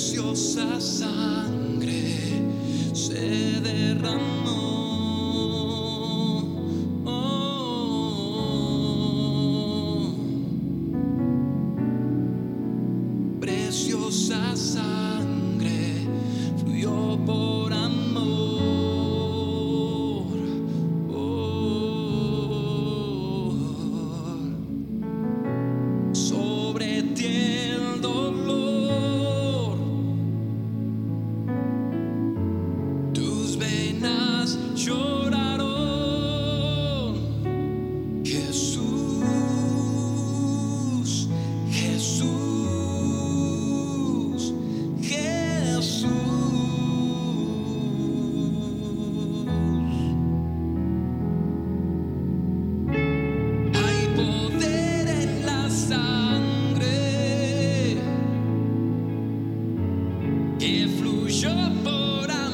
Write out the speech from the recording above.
preciosa sangre se derramó. Oh, preciosa sangre. que fluyó por ahí.